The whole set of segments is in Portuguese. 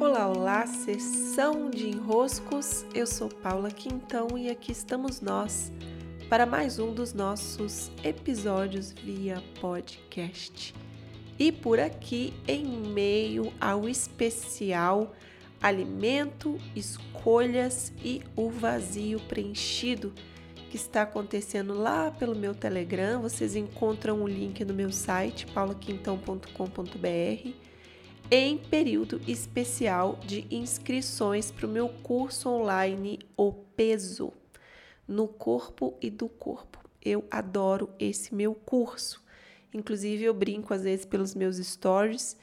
Olá, olá, sessão de enroscos. Eu sou Paula Quintão e aqui estamos nós para mais um dos nossos episódios via podcast. E por aqui, em meio ao especial Alimento, Escolhas e o Vazio Preenchido, que está acontecendo lá pelo meu Telegram. Vocês encontram o link no meu site, paulaquintão.com.br em período especial de inscrições para o meu curso online O Peso no Corpo e do Corpo. Eu adoro esse meu curso. Inclusive, eu brinco às vezes pelos meus stories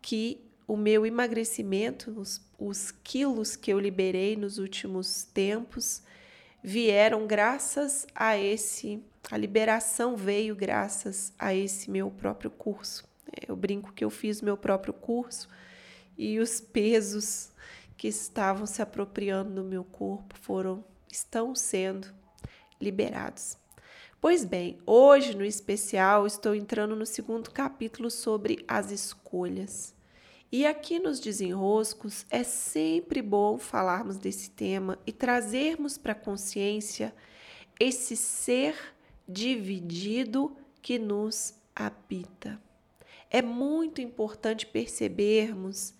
que o meu emagrecimento, os, os quilos que eu liberei nos últimos tempos, vieram graças a esse, a liberação veio graças a esse meu próprio curso. Eu brinco que eu fiz meu próprio curso e os pesos que estavam se apropriando do meu corpo foram estão sendo liberados. Pois bem, hoje no especial estou entrando no segundo capítulo sobre as escolhas. E aqui nos desenroscos é sempre bom falarmos desse tema e trazermos para a consciência esse ser dividido que nos habita é muito importante percebermos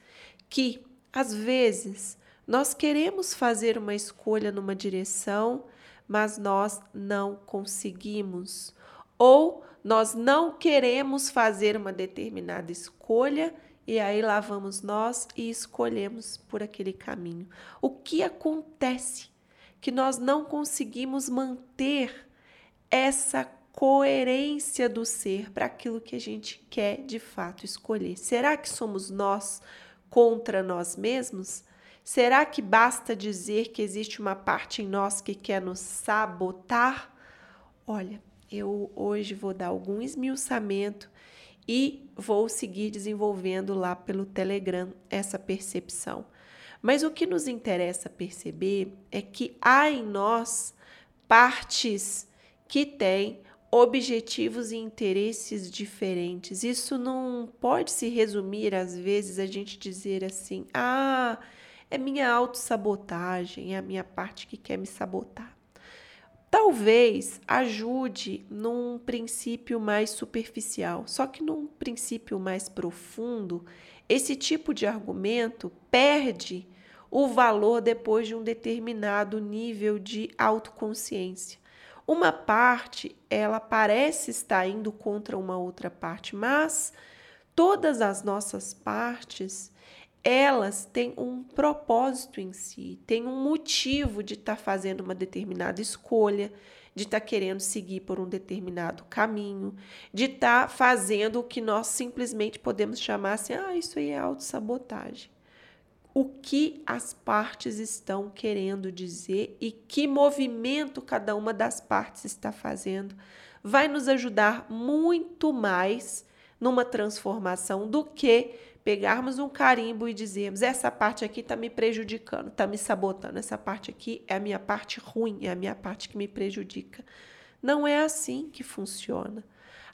que, às vezes, nós queremos fazer uma escolha numa direção, mas nós não conseguimos. Ou nós não queremos fazer uma determinada escolha e aí lá vamos nós e escolhemos por aquele caminho. O que acontece? Que nós não conseguimos manter essa coerência do ser para aquilo que a gente quer de fato escolher. Será que somos nós contra nós mesmos? Será que basta dizer que existe uma parte em nós que quer nos sabotar? Olha, eu hoje vou dar algum esmiuçamento e vou seguir desenvolvendo lá pelo Telegram essa percepção. Mas o que nos interessa perceber é que há em nós partes que têm objetivos e interesses diferentes. Isso não pode se resumir, às vezes, a gente dizer assim: ah, é minha autossabotagem, é a minha parte que quer me sabotar. Talvez ajude num princípio mais superficial, só que num princípio mais profundo, esse tipo de argumento perde o valor depois de um determinado nível de autoconsciência. Uma parte, ela parece estar indo contra uma outra parte, mas todas as nossas partes, elas têm um propósito em si, têm um motivo de estar tá fazendo uma determinada escolha, de estar tá querendo seguir por um determinado caminho, de estar tá fazendo o que nós simplesmente podemos chamar assim, ah, isso aí é autossabotagem o que as partes estão querendo dizer e que movimento cada uma das partes está fazendo, vai nos ajudar muito mais numa transformação do que pegarmos um carimbo e dizermos: essa parte aqui está me prejudicando, está me sabotando, essa parte aqui é a minha parte ruim, é a minha parte que me prejudica. Não é assim que funciona.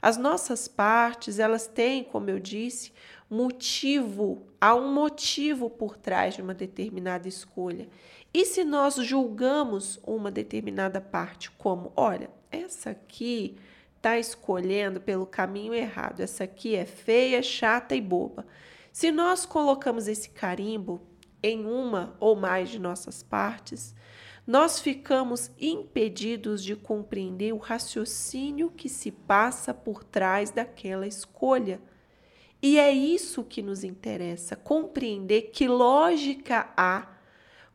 As nossas partes, elas têm, como eu disse, motivo, há um motivo por trás de uma determinada escolha. E se nós julgamos uma determinada parte como, olha, essa aqui está escolhendo pelo caminho errado, essa aqui é feia, chata e boba. Se nós colocamos esse carimbo em uma ou mais de nossas partes, nós ficamos impedidos de compreender o raciocínio que se passa por trás daquela escolha. E é isso que nos interessa, compreender que lógica há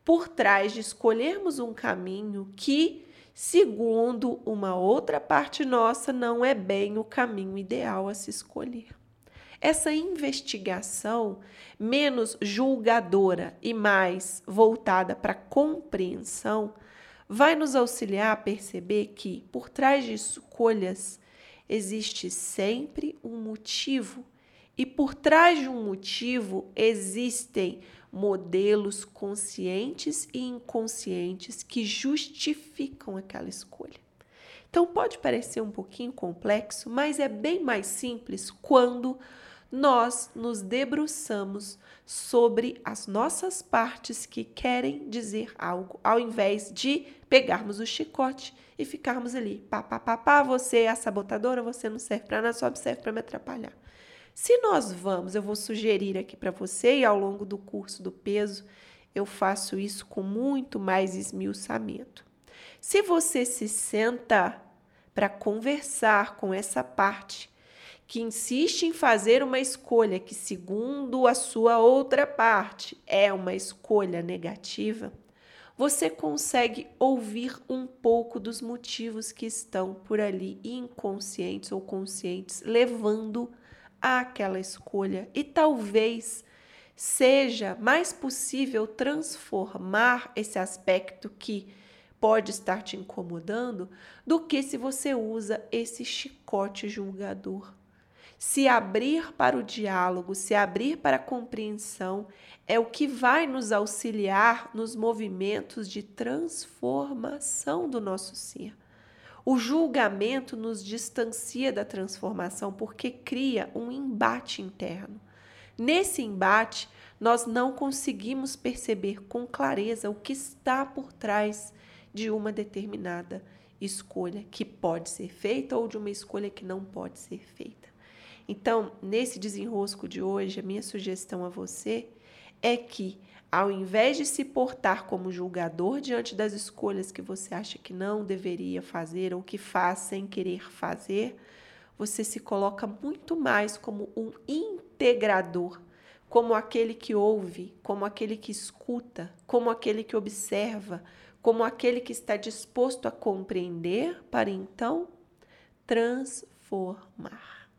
por trás de escolhermos um caminho que, segundo uma outra parte nossa, não é bem o caminho ideal a se escolher. Essa investigação menos julgadora e mais voltada para compreensão vai nos auxiliar a perceber que por trás de escolhas existe sempre um motivo e por trás de um motivo existem modelos conscientes e inconscientes que justificam aquela escolha. Então pode parecer um pouquinho complexo, mas é bem mais simples quando nós nos debruçamos sobre as nossas partes que querem dizer algo, ao invés de pegarmos o chicote e ficarmos ali, pá, pá, pá, pá, você é a sabotadora, você não serve para nada, só serve para me atrapalhar. Se nós vamos, eu vou sugerir aqui para você e ao longo do curso do peso, eu faço isso com muito mais esmiuçamento. Se você se senta para conversar com essa parte que insiste em fazer uma escolha que, segundo a sua outra parte, é uma escolha negativa, você consegue ouvir um pouco dos motivos que estão por ali inconscientes ou conscientes, levando àquela escolha. E talvez seja mais possível transformar esse aspecto que pode estar te incomodando do que se você usa esse chicote julgador. Se abrir para o diálogo, se abrir para a compreensão, é o que vai nos auxiliar nos movimentos de transformação do nosso ser. O julgamento nos distancia da transformação porque cria um embate interno. Nesse embate, nós não conseguimos perceber com clareza o que está por trás de uma determinada escolha que pode ser feita ou de uma escolha que não pode ser feita. Então, nesse desenrosco de hoje, a minha sugestão a você é que, ao invés de se portar como julgador diante das escolhas que você acha que não deveria fazer ou que faz sem querer fazer, você se coloca muito mais como um integrador, como aquele que ouve, como aquele que escuta, como aquele que observa, como aquele que está disposto a compreender para então transformar.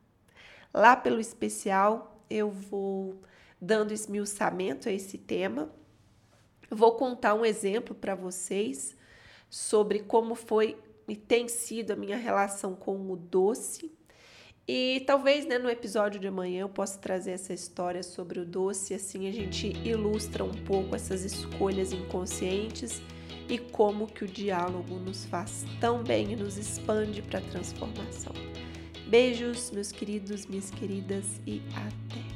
Lá pelo especial, eu vou dando esmiuçamento a esse tema. Vou contar um exemplo para vocês sobre como foi e tem sido a minha relação com o doce. E talvez né, no episódio de amanhã eu possa trazer essa história sobre o doce, assim a gente ilustra um pouco essas escolhas inconscientes e como que o diálogo nos faz tão bem e nos expande para a transformação. Beijos, meus queridos, minhas queridas, e até!